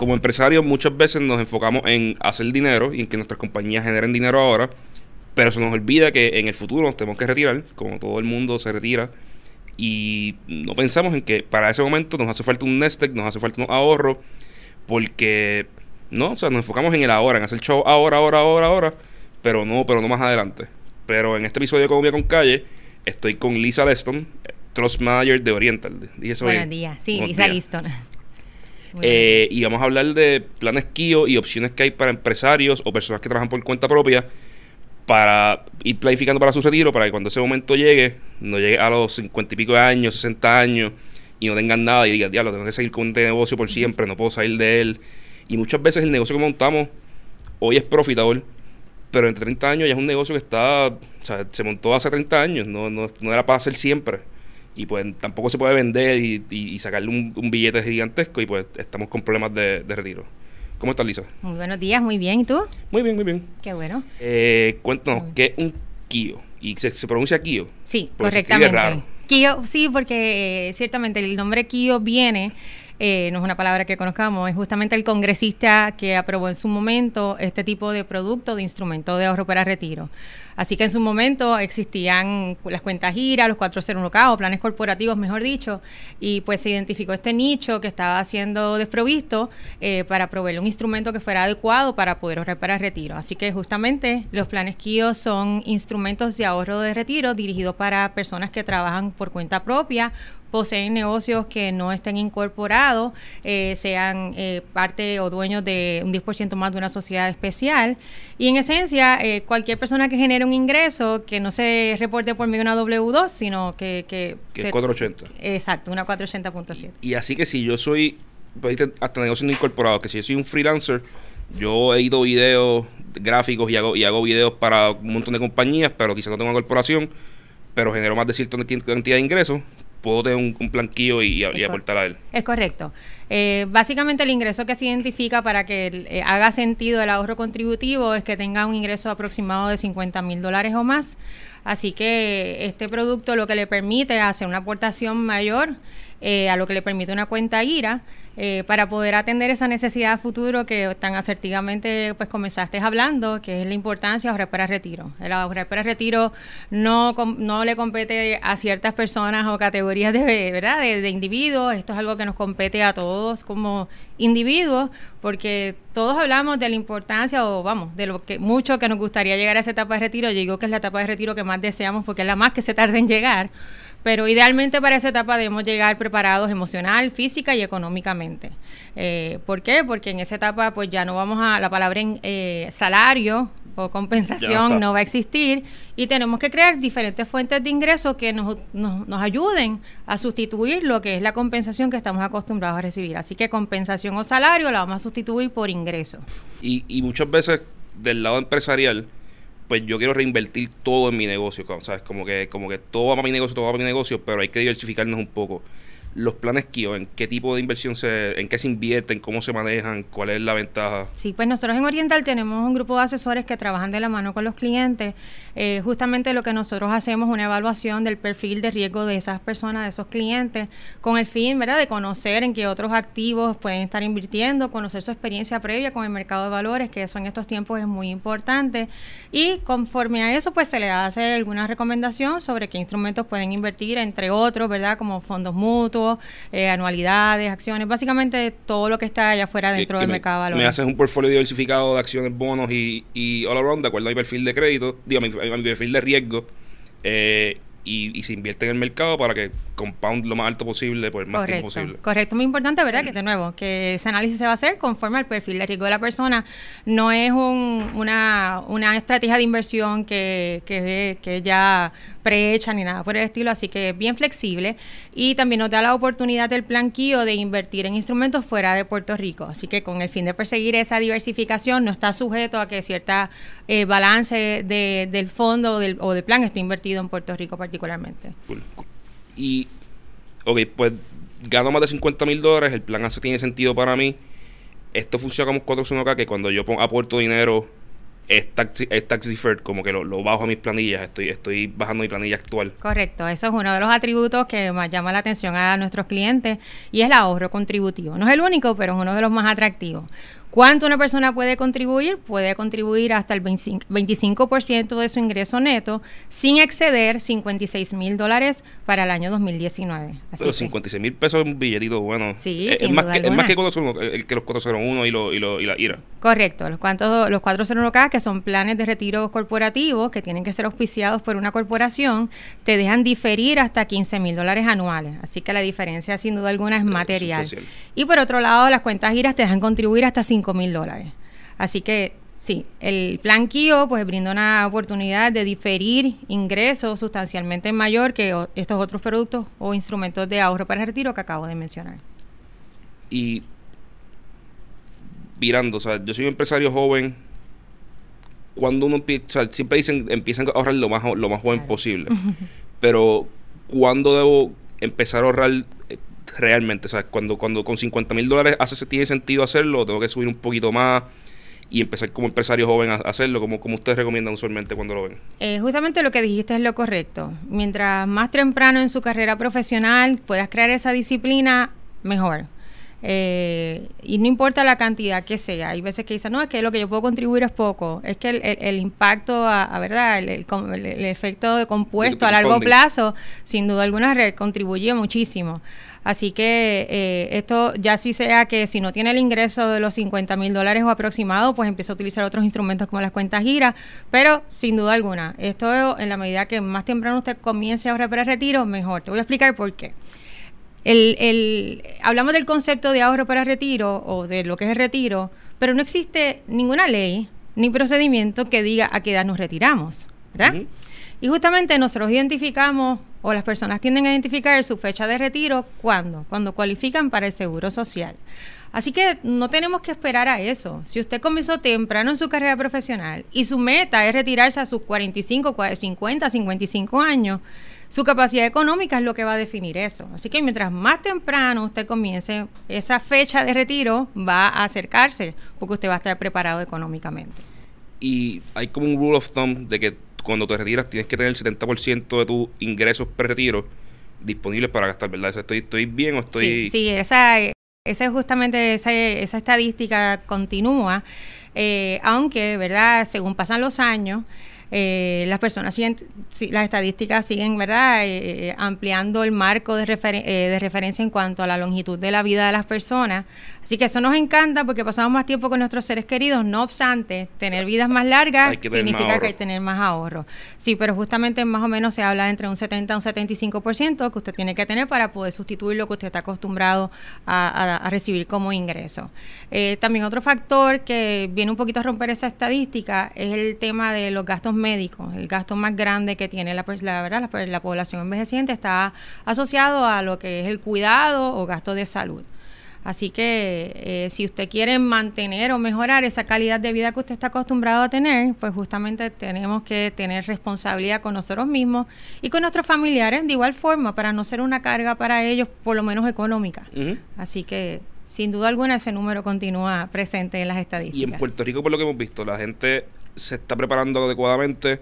como empresarios muchas veces nos enfocamos en hacer dinero y en que nuestras compañías generen dinero ahora, pero se nos olvida que en el futuro nos tenemos que retirar, como todo el mundo se retira, y no pensamos en que para ese momento nos hace falta un nest egg, nos hace falta un ahorro, porque no, o sea, nos enfocamos en el ahora, en hacer show ahora, ahora, ahora, ahora, pero no, pero no más adelante. Pero en este episodio de Economía con Calle, estoy con Lisa Leston, Trust Manager de Oriental. Buenos días, sí, Lisa Leston. Eh, y vamos a hablar de planes KIO y opciones que hay para empresarios o personas que trabajan por cuenta propia para ir planificando para su retiro, para que cuando ese momento llegue, no llegue a los 50 y pico de años, 60 años, y no tengan nada y digan, diablo, tengo que seguir con este negocio por siempre, no puedo salir de él. Y muchas veces el negocio que montamos hoy es profitable, pero entre 30 años ya es un negocio que está, o sea, se montó hace 30 años, no, no, no era para hacer siempre y pues tampoco se puede vender y, sacarle un, billete gigantesco y pues estamos con problemas de, retiro. ¿Cómo estás, Lisa? Muy buenos días, muy bien. ¿Y tú? Muy bien, muy bien. Qué bueno. Eh, cuéntanos, ¿qué es un Kio? ¿Y se, pronuncia Kio? Sí, correctamente. Kio, sí, porque eh, ciertamente el nombre Kio viene eh, no es una palabra que conozcamos, es justamente el congresista que aprobó en su momento este tipo de producto, de instrumento de ahorro para retiro. Así que en su momento existían las cuentas GIRA, los 401k o planes corporativos, mejor dicho, y pues se identificó este nicho que estaba siendo desprovisto eh, para proveer un instrumento que fuera adecuado para poder ahorrar para retiro. Así que justamente los planes KIO son instrumentos de ahorro de retiro dirigidos para personas que trabajan por cuenta propia poseen negocios que no estén incorporados, eh, sean eh, parte o dueños de un 10% más de una sociedad especial. Y en esencia, eh, cualquier persona que genere un ingreso que no se reporte por medio de una W2, sino que... Que, que es 480. Exacto, una 480.7. Y así que si yo soy, pues, hasta negocios no incorporados, que si yo soy un freelancer, yo edito videos gráficos y hago, y hago videos para un montón de compañías, pero quizás no tengo una corporación, pero genero más de cierta cantidad de ingresos, puedo tener un, un planquillo y, aportar a él. Es correcto. Eh, básicamente el ingreso que se identifica para que eh, haga sentido el ahorro contributivo es que tenga un ingreso aproximado de 50 mil dólares o más. Así que este producto lo que le permite es hacer una aportación mayor eh, a lo que le permite una cuenta IRA eh, para poder atender esa necesidad futuro que tan asertivamente pues comenzaste hablando, que es la importancia de ahorrar para retiro. El ahorrar para retiro no, no le compete a ciertas personas o categorías de, ¿verdad? De, individuos, esto es algo que nos compete a todos como individuos, porque todos hablamos de la importancia o vamos, de lo que mucho que nos gustaría llegar a esa etapa de retiro, yo digo que es la etapa de retiro que más deseamos porque es la más que se tarda en llegar pero idealmente para esa etapa debemos llegar preparados emocional, física y económicamente. Eh, ¿Por qué? Porque en esa etapa pues ya no vamos a, la palabra en, eh, salario o compensación no va a existir y tenemos que crear diferentes fuentes de ingresos que nos, nos, nos, ayuden a sustituir lo que es la compensación que estamos acostumbrados a recibir. Así que compensación o salario la vamos a sustituir por ingreso. Y, y muchas veces del lado empresarial, pues yo quiero reinvertir todo en mi negocio, ¿sabes? Como que, como que todo va para mi negocio, todo va para mi negocio, pero hay que diversificarnos un poco los planes KIO, en qué tipo de inversión se, en qué se invierten, cómo se manejan, cuál es la ventaja. Sí, pues nosotros en Oriental tenemos un grupo de asesores que trabajan de la mano con los clientes. Eh, justamente lo que nosotros hacemos es una evaluación del perfil de riesgo de esas personas, de esos clientes, con el fin, ¿verdad?, de conocer en qué otros activos pueden estar invirtiendo, conocer su experiencia previa con el mercado de valores, que eso en estos tiempos es muy importante. Y conforme a eso, pues se le hace alguna recomendación sobre qué instrumentos pueden invertir, entre otros, ¿verdad?, como fondos mutuos eh, anualidades, acciones, básicamente todo lo que está allá afuera dentro del mercado de valores. Me haces un portfolio diversificado de acciones, bonos y, y all around, de acuerdo a mi perfil de crédito, digo, a mi, perfil de riesgo. Eh, y, se invierte en el mercado para que compound lo más alto posible por el más tiempo posible. Correcto, muy importante, ¿verdad? Que de nuevo, que ese análisis se va a hacer conforme al perfil de riesgo de la persona. No es un, una, una estrategia de inversión que, que, que ya prehecha ni nada por el estilo, así que es bien flexible y también nos da la oportunidad del plan KIO de invertir en instrumentos fuera de Puerto Rico, así que con el fin de perseguir esa diversificación no está sujeto a que cierta eh, balance de, del fondo o del, o del plan esté invertido en Puerto Rico particularmente. Y, ok, pues gano más de 50 mil dólares, el plan hace tiene sentido para mí. Esto funciona como 401k que cuando yo aporto dinero es tax, es tax deferred, como que lo, lo, bajo a mis planillas, estoy, estoy bajando mi planilla actual. Correcto, eso es uno de los atributos que más llama la atención a nuestros clientes y es el ahorro contributivo. No es el único, pero es uno de los más atractivos. ¿Cuánto una persona puede contribuir? Puede contribuir hasta el 25%, de su ingreso neto sin exceder 56 mil dólares para el año 2019. Así Pero 56 mil pesos es un billetito bueno. Sí, es, más que, es, más que, que los 401 y, lo, y, lo, y la IRA. Correcto, los, cuantos, los 401K, que son planes de retiro corporativos que tienen que ser auspiciados por una corporación, te dejan diferir hasta 15 mil dólares anuales. Así que la diferencia, sin duda alguna, es material. y por otro lado, las cuentas IRA te dejan contribuir hasta 5 mil dólares. Así que sí, el plan KIO pues brinda una oportunidad de diferir ingresos sustancialmente mayor que estos otros productos o instrumentos de ahorro para el retiro que acabo de mencionar. Y virando, o sea, yo soy un empresario joven. Cuando uno empieza, siempre dicen empiezan a ahorrar lo más, lo más joven posible. Pero, ¿cuándo debo empezar a ahorrar eh, realmente. O sea, cuando, cuando con 50 mil dólares hace, tiene sentido hacerlo, tengo que subir un poquito más y empezar como empresario joven a hacerlo, como, como ustedes recomiendan usualmente cuando lo ven. Eh, justamente lo que dijiste es lo correcto. Mientras más temprano en su carrera profesional puedas crear esa disciplina, mejor. Eh, y no importa la cantidad que sea, hay veces que dicen, no, es que lo que yo puedo contribuir es poco, es que el, impacto, a, verdad, el, efecto de compuesto a largo plazo, sin duda alguna, contribuye muchísimo. Así que eh, esto ya sí sea que si no tiene el ingreso de los 50 mil dólares o aproximado, pues empieza a utilizar otros instrumentos como las cuentas gira, pero sin duda alguna, esto en la medida que más temprano usted comience a ahorrar para el retiro, mejor. Te voy a explicar por qué. El, el, hablamos del concepto de ahorro para retiro o de lo que es el retiro, pero no existe ninguna ley ni procedimiento que diga a qué edad nos retiramos, ¿verdad? Y justamente nosotros identificamos, o las personas tienden a identificar su fecha de retiro, ¿cuándo? Cuando cualifican para el seguro social. Así que no tenemos que esperar a eso. Si usted comenzó temprano en su carrera profesional y su meta es retirarse a sus 45, 50, 55 años, su capacidad económica es lo que va a definir eso. Así que mientras más temprano usted comience, esa fecha de retiro va a acercarse porque usted va a estar preparado económicamente. Y hay como un rule of thumb de que cuando te retiras tienes que tener el 70% de tus ingresos pre-retiro disponibles para gastar, ¿verdad? ¿Estoy, ¿Estoy bien o estoy...? Sí, sí esa, esa es justamente esa, esa estadística continúa, eh, aunque, ¿verdad? Según pasan los años, eh, las personas siguen, las estadísticas siguen, ¿verdad?, eh, eh, ampliando el marco de, de referencia en cuanto a la longitud de la vida de las personas. Así que eso nos encanta porque pasamos más tiempo con nuestros seres queridos. No obstante, tener vidas más largas significa que hay que tener más ahorro. Sí, pero justamente más o menos se habla de entre un 70 a un 75% que usted tiene que tener para poder sustituir lo que usted está acostumbrado a, recibir como ingreso. también otro factor que viene un poquito a romper esa estadística es el tema de los gastos médicos, el gasto más grande que tiene la, la, ¿verdad? la, población envejeciente está asociado a lo que es el cuidado o gasto de salud. Así que eh, si usted quiere mantener o mejorar esa calidad de vida que usted está acostumbrado a tener, pues justamente tenemos que tener responsabilidad con nosotros mismos y con nuestros familiares de igual forma para no ser una carga para ellos, por lo menos económica. Así que sin duda alguna ese número continúa presente en las estadísticas. Y en Puerto Rico, por lo que hemos visto, la gente se está preparando adecuadamente,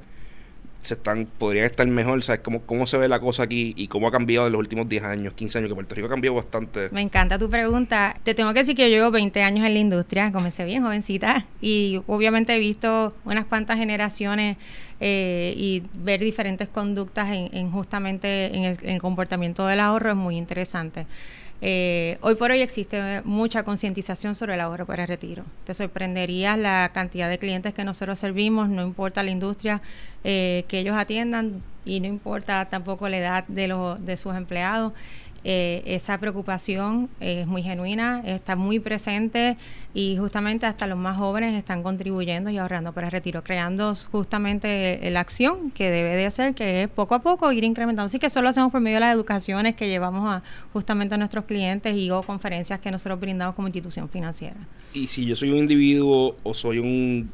se están, podrían estar mejor, ¿sabes? Cómo, cómo se ve la cosa aquí y cómo ha cambiado en los últimos 10 años, 15 años, que Puerto Rico ha cambiado bastante. Me encanta tu pregunta. Te tengo que decir que yo llevo 20 años en la industria, comencé bien jovencita y obviamente he visto unas cuantas generaciones eh, y ver diferentes conductas en, justamente en el comportamiento del ahorro es muy interesante. Eh, hoy por hoy existe mucha concientización sobre el ahorro para el retiro. Te sorprendería la cantidad de clientes que nosotros servimos, no importa la industria eh, que ellos atiendan y no importa tampoco la edad de, los, de sus empleados. Eh, esa preocupación es muy genuina, está muy presente y justamente hasta los más jóvenes están contribuyendo y ahorrando para el retiro, creando justamente la acción que debe de hacer, que es poco a poco ir incrementando. Así que eso lo hacemos por medio de las educaciones que llevamos a justamente a nuestros clientes y o conferencias que nosotros brindamos como institución financiera. Y si yo soy un individuo o soy un,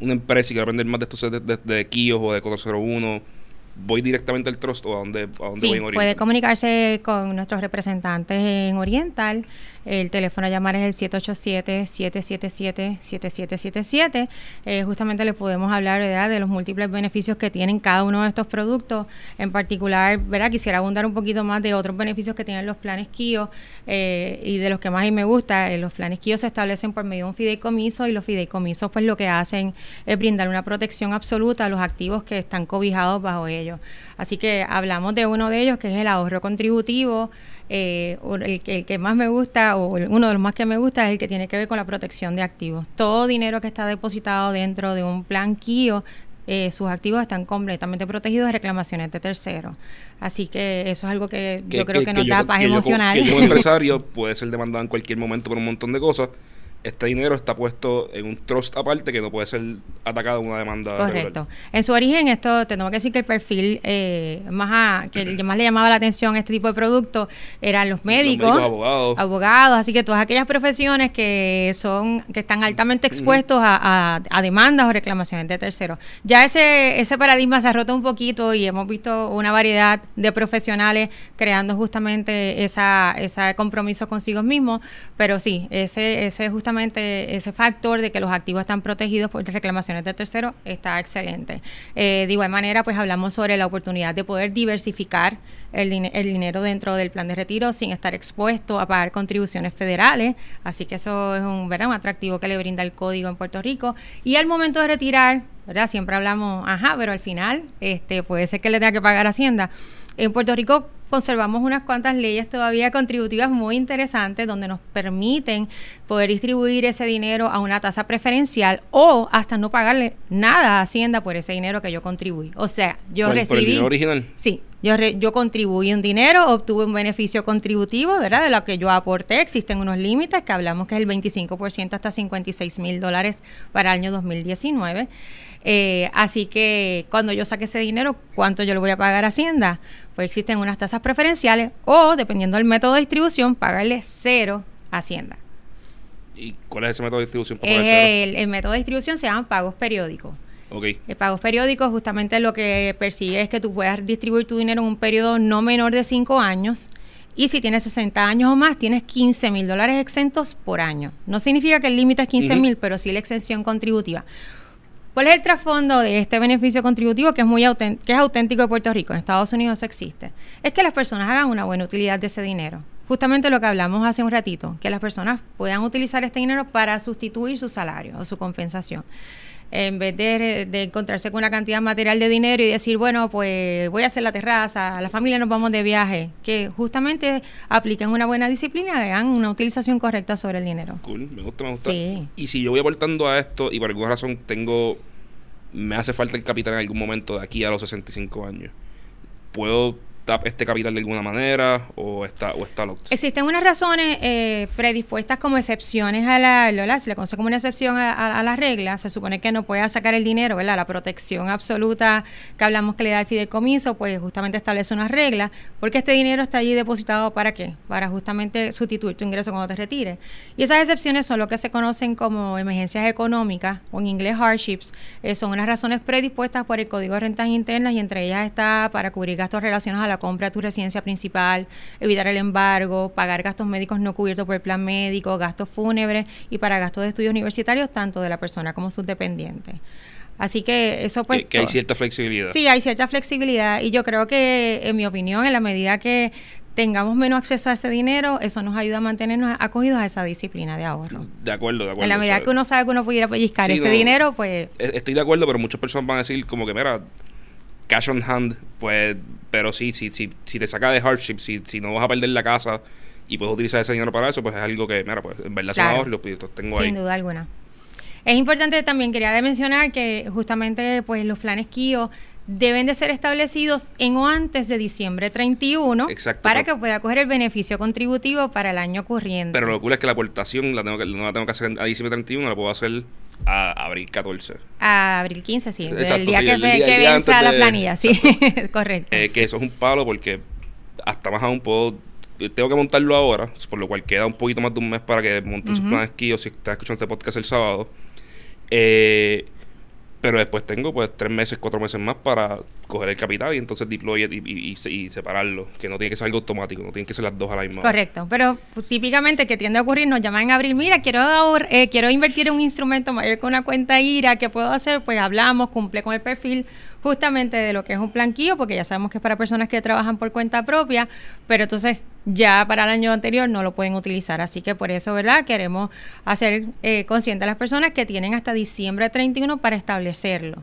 una empresa y quiero aprender más de estos de, de, de Kios o de 401 voy directamente al trust o a dónde, a dónde sí, voy en Oriental. puede comunicarse con nuestros representantes en Oriental. El teléfono a llamar es el 787-777-7777. Eh, justamente le podemos hablar ¿verdad? de los múltiples beneficios que tienen cada uno de estos productos. En particular, ¿verdad? quisiera abundar un poquito más de otros beneficios que tienen los planes KIO eh, y de los que más a mí me gusta. Eh, los planes KIO se establecen por medio de un fideicomiso y los fideicomisos pues lo que hacen es brindar una protección absoluta a los activos que están cobijados bajo ellos. Así que hablamos de uno de ellos que es el ahorro contributivo. Eh, el, el, que más me gusta o uno de los más que me gusta es el que tiene que ver con la protección de activos. Todo dinero que está depositado dentro de un plan KIO, eh, sus activos están completamente protegidos de reclamaciones de terceros. Así que eso es algo que, que yo creo que, que nos yo, da paz emocional. Yo, que yo, empresario, puede ser demandado en cualquier momento por un montón de cosas este dinero está puesto en un trust aparte que no puede ser atacado en una demanda. Correcto. Regular. En su origen, esto tengo que decir que el perfil eh, más a, que el que más le llamaba la atención a este tipo de productos eran los médicos, los médicos abogados. abogados, así que todas aquellas profesiones que son que están altamente expuestos a, a, a, demandas o reclamaciones de terceros. Ya ese ese paradigma se ha roto un poquito y hemos visto una variedad de profesionales creando justamente esa ese compromiso consigo mismos, pero sí, ese ese justamente ese factor de que los activos están protegidos por reclamaciones de terceros está excelente. Eh, de igual manera, pues hablamos sobre la oportunidad de poder diversificar el, din el, dinero dentro del plan de retiro sin estar expuesto a pagar contribuciones federales. Así que eso es un, ¿verdad? un atractivo que le brinda el código en Puerto Rico. Y al momento de retirar, ¿verdad? Siempre hablamos, ajá, pero al final este, puede ser que le tenga que pagar Hacienda. En Puerto Rico conservamos unas cuantas leyes todavía contributivas muy interesantes donde nos permiten poder distribuir ese dinero a una tasa preferencial o hasta no pagarle nada a Hacienda por ese dinero que yo contribuí. O sea, yo ¿Por, recibí... ¿Por el dinero original? Sí, yo, re, yo contribuí un dinero, obtuve un beneficio contributivo, ¿verdad? De lo que yo aporté. Existen unos límites que hablamos que es el 25% hasta 56 mil dólares para el año 2019. Eh, así que cuando yo saque ese dinero, ¿cuánto yo le voy a pagar a Hacienda? Pues existen unas tasas preferenciales o, dependiendo del método de distribución, pagarle cero a Hacienda. ¿Y cuál es ese método de distribución? Para el, el, método de distribución se llama pagos periódicos. Okay. El pagos periódicos justamente lo que persigue es que tú puedas distribuir tu dinero en un periodo no menor de 5 años. Y si tienes 60 años o más, tienes 15 mil dólares exentos por año. No significa que el límite es 15 mil, uh -huh. pero sí la exención contributiva. ¿Cuál es el trasfondo de este beneficio contributivo que es muy que es auténtico de Puerto Rico? En Estados Unidos existe. Es que las personas hagan una buena utilidad de ese dinero. Justamente lo que hablamos hace un ratito, que las personas puedan utilizar este dinero para sustituir su salario o su compensación. En vez de, de, encontrarse con una cantidad material de dinero y decir, bueno, pues voy a hacer la terraza, la familia nos vamos de viaje, que justamente apliquen una buena disciplina hagan una utilización correcta sobre el dinero. Cool, me gusta, me gusta. Sí. Y si yo voy aportando a esto y por alguna razón tengo, me hace falta el capital en algún momento de aquí a los 65 años, ¿puedo este capital de alguna manera o está o está locked? Existen unas razones eh, predispuestas como excepciones a la, la se le conoce como una excepción a, a, a, la regla, se supone que no pueda sacar el dinero, ¿verdad? La protección absoluta que hablamos que le da el fideicomiso, pues justamente establece unas reglas, porque este dinero está allí depositado para qué? Para justamente sustituir tu ingreso cuando te retires. Y esas excepciones son lo que se conocen como emergencias económicas, o en inglés hardships, eh, son unas razones predispuestas por el Código de Rentas Internas y entre ellas está para cubrir gastos relacionados a la compra de tu residencia principal, evitar el embargo, pagar gastos médicos no cubiertos por el plan médico, gastos fúnebres y para gastos de estudios universitarios tanto de la persona como sus dependientes. Así que eso pues... Que, que, hay cierta flexibilidad. Sí, hay cierta flexibilidad y yo creo que, en mi opinión, en la medida que tengamos menos acceso a ese dinero, eso nos ayuda a mantenernos acogidos a esa disciplina de ahorro. De acuerdo, de acuerdo. En la medida que uno sabe que uno pudiera pellizcar sí, ese no, dinero, pues... Estoy de acuerdo, pero muchas personas van a decir como que, mira, cash on hand, pues, pero sí, sí, sí, si te saca de hardship, si, si no vas a perder la casa y puedes utilizar ese dinero para eso, pues es algo que, mira, pues en verdad claro. son y los tengo ahí. Sin duda alguna. Es importante también, quería mencionar que justamente pues los planes KIO deben de ser establecidos en o antes de diciembre 31 Exacto, para que pueda coger el beneficio contributivo para el año corriente. Pero lo cool es que la aportación la tengo que, no la tengo que hacer a diciembre 31, la puedo hacer a abril 14. A abril 15, sí. Exacto, el día sí, que, el día, que día la de, planilla, sí, correcto. Eh, que eso es un palo porque hasta más aún puedo tengo que montarlo ahora, por lo cual queda un poquito más de un mes para que monte uh -huh. sus planes aquí o si estás escuchando este podcast el sábado. Eh, Pero después tengo pues tres meses, cuatro meses más para coger el capital y entonces deploy y, y- y- separarlo. Que no tiene que ser algo automático, no tienen que ser las dos a la misma. Correcto, pero pues, típicamente que tiende a ocurrir, nos llaman en abril, mira, quiero ahor- eh, quiero invertir en un instrumento mayor con una cuenta IRA, ¿qué puedo hacer? Pues hablamos, cumple con el perfil justamente de lo que es un planquillo, porque ya sabemos que es para personas que trabajan por cuenta propia, pero entonces ya para el año anterior no lo pueden utilizar. Así que por eso, ¿verdad? Queremos hacer eh, consciente a las personas que tienen hasta diciembre 31 para establecerlo.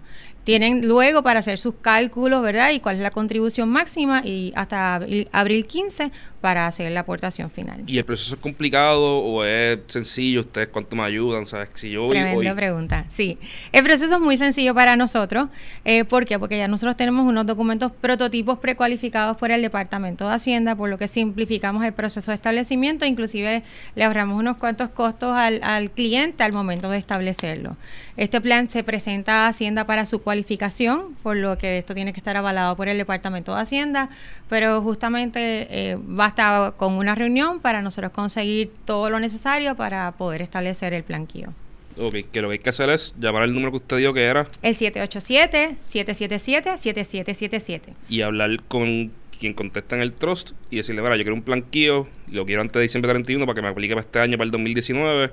Tienen luego para hacer sus cálculos, ¿verdad? Y cuál es la contribución máxima y hasta abril, abril 15 para hacer la aportación final. ¿Y el proceso es complicado o es sencillo? ¿Ustedes cuánto me ayudan? ¿Sabes? Si yo Tremenda hoy- pregunta. Sí, el proceso es muy sencillo para nosotros. Eh, ¿Por qué? Porque ya nosotros tenemos unos documentos prototipos precualificados por el Departamento de Hacienda, por lo que simplificamos el proceso de establecimiento, inclusive le ahorramos unos cuantos costos al, al cliente al momento de establecerlo. Este plan se presenta a Hacienda para su cualificación, por lo que esto tiene que estar avalado por el Departamento de Hacienda, pero justamente eh, basta con una reunión para nosotros conseguir todo lo necesario para poder establecer el planquillo. Ok, que lo que hay que hacer es llamar al número que usted dijo que era El 787-777-7777. y hablar con quien contesta en el trust y decirle, mira, yo quiero un planquillo, lo quiero antes de diciembre 31 para que me aplique para este año, para el 2019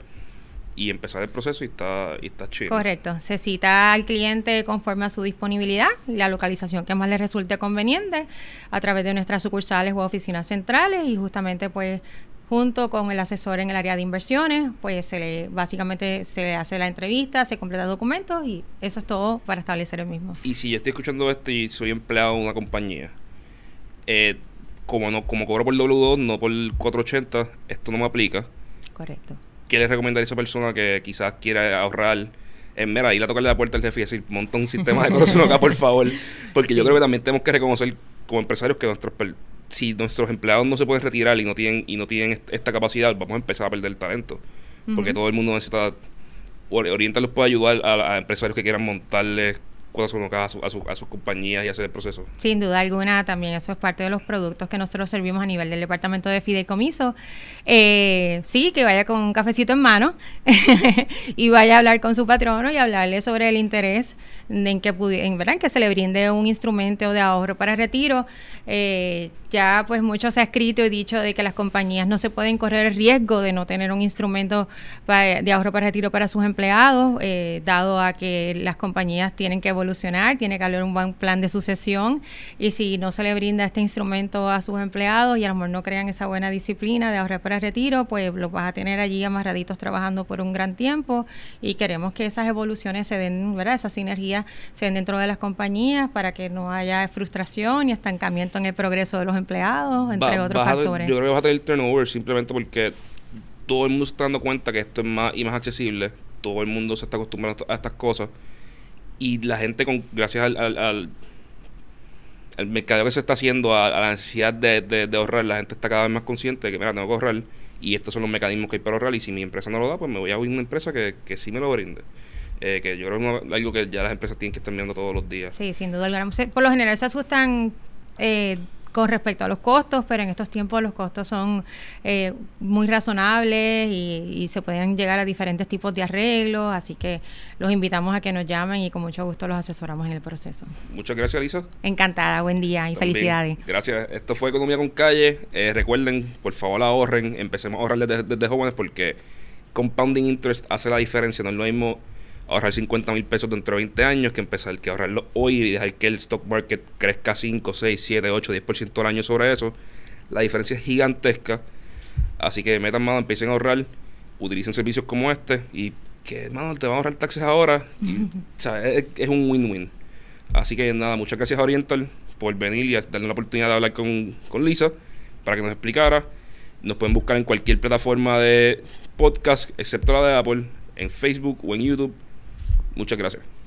y empezar el proceso y está, y está chido. Correcto. Se cita al cliente conforme a su disponibilidad y la localización que más le resulte conveniente a través de nuestras sucursales o oficinas centrales y justamente pues junto con el asesor en el área de inversiones, pues se le básicamente se le hace la entrevista, se completa documentos y eso es todo para establecer el mismo. Y si yo estoy escuchando esto y soy empleado de una compañía, eh, como no como cobro por W2, no por 480, esto no me aplica. Correcto. ¿Qué le recomendaría a esa persona que quizás quiera ahorrar? En mera, ir a tocarle la puerta al jefe y decir, monta un sistema de cosas acá, por favor. Porque yo creo que también tenemos que reconocer como empresarios que nuestros si nuestros empleados no se pueden retirar y no tienen y no tienen est- esta capacidad, vamos a empezar a perder talento. Porque todo el mundo necesita or- Orienta los puede ayudar a, a empresarios que quieran montarle cosas a, su- a, su- a sus compañías y hacer el proceso. Sin duda alguna, también eso es parte de los productos que nosotros servimos a nivel del departamento de fideicomiso. Eh, sí, que vaya con un cafecito en mano y vaya a hablar con su patrono y hablarle sobre el interés en que, en, ¿verdad? en que se le brinde un instrumento de ahorro para retiro. Eh, ya pues mucho se ha escrito y dicho de que las compañías no se pueden correr el riesgo de no tener un instrumento de ahorro para retiro para sus empleados, eh, dado a que las compañías tienen que evolucionar, tiene que haber un buen plan de sucesión y si no se le brinda este instrumento a sus empleados y a lo mejor no crean esa buena disciplina de ahorrar para retiro, pues los vas a tener allí amarraditos trabajando por un gran tiempo y queremos que esas evoluciones se den, ¿verdad? Esas sinergias se den dentro de las compañías para que no haya frustración y estancamiento en el progreso de los empleados, entre Va- otros a- factores. yo creo que vas a tener turnover simplemente porque todo el mundo se está dando cuenta que esto es más y más accesible. Todo el mundo se está acostumbrando a estas cosas. Y la gente, con gracias al, al, al, mercadeo que se está haciendo, a, a la necesidad de, de- ahorrar, la gente está cada vez más consciente de que, mira, tengo que ahorrar. Y estos son los mecanismos que hay para ahorrar. Y si mi empresa no lo da, pues me voy a una empresa que, que sí me lo brinde. Eh, que yo creo que es algo que ya las empresas tienen que estar mirando todos los días. Sí, sin duda alguna. Por lo general se asustan eh, con respecto a los costos, pero en estos tiempos los costos son eh, muy razonables y, y se pueden llegar a diferentes tipos de arreglos, así que los invitamos a que nos llamen y con mucho gusto los asesoramos en el proceso. Muchas gracias, Lisa. Encantada, buen día y También. felicidades. Gracias. Esto fue Economía con Calle. Eh, recuerden, por favor, ahorren. Empecemos a ahorrar desde, desde jóvenes porque compounding interest hace la diferencia. No es lo mismo ahorrar 50 mil pesos dentro de 20 años que empezar que ahorrarlo hoy y dejar que el stock market crezca 5, 6, 7, 8, 10% al año sobre eso. La diferencia es gigantesca. Así que metan mano, empiecen a ahorrar, utilicen servicios como este y que, mano, te van a ahorrar taxes ahora. Y, o sea, es, es un win-win. Así que nada, muchas gracias a Oriental por venir y darle la oportunidad de hablar con, con Lisa para que nos explicara. Nos pueden buscar en cualquier plataforma de podcast, excepto la de Apple, en Facebook o en YouTube. Muchas gracias.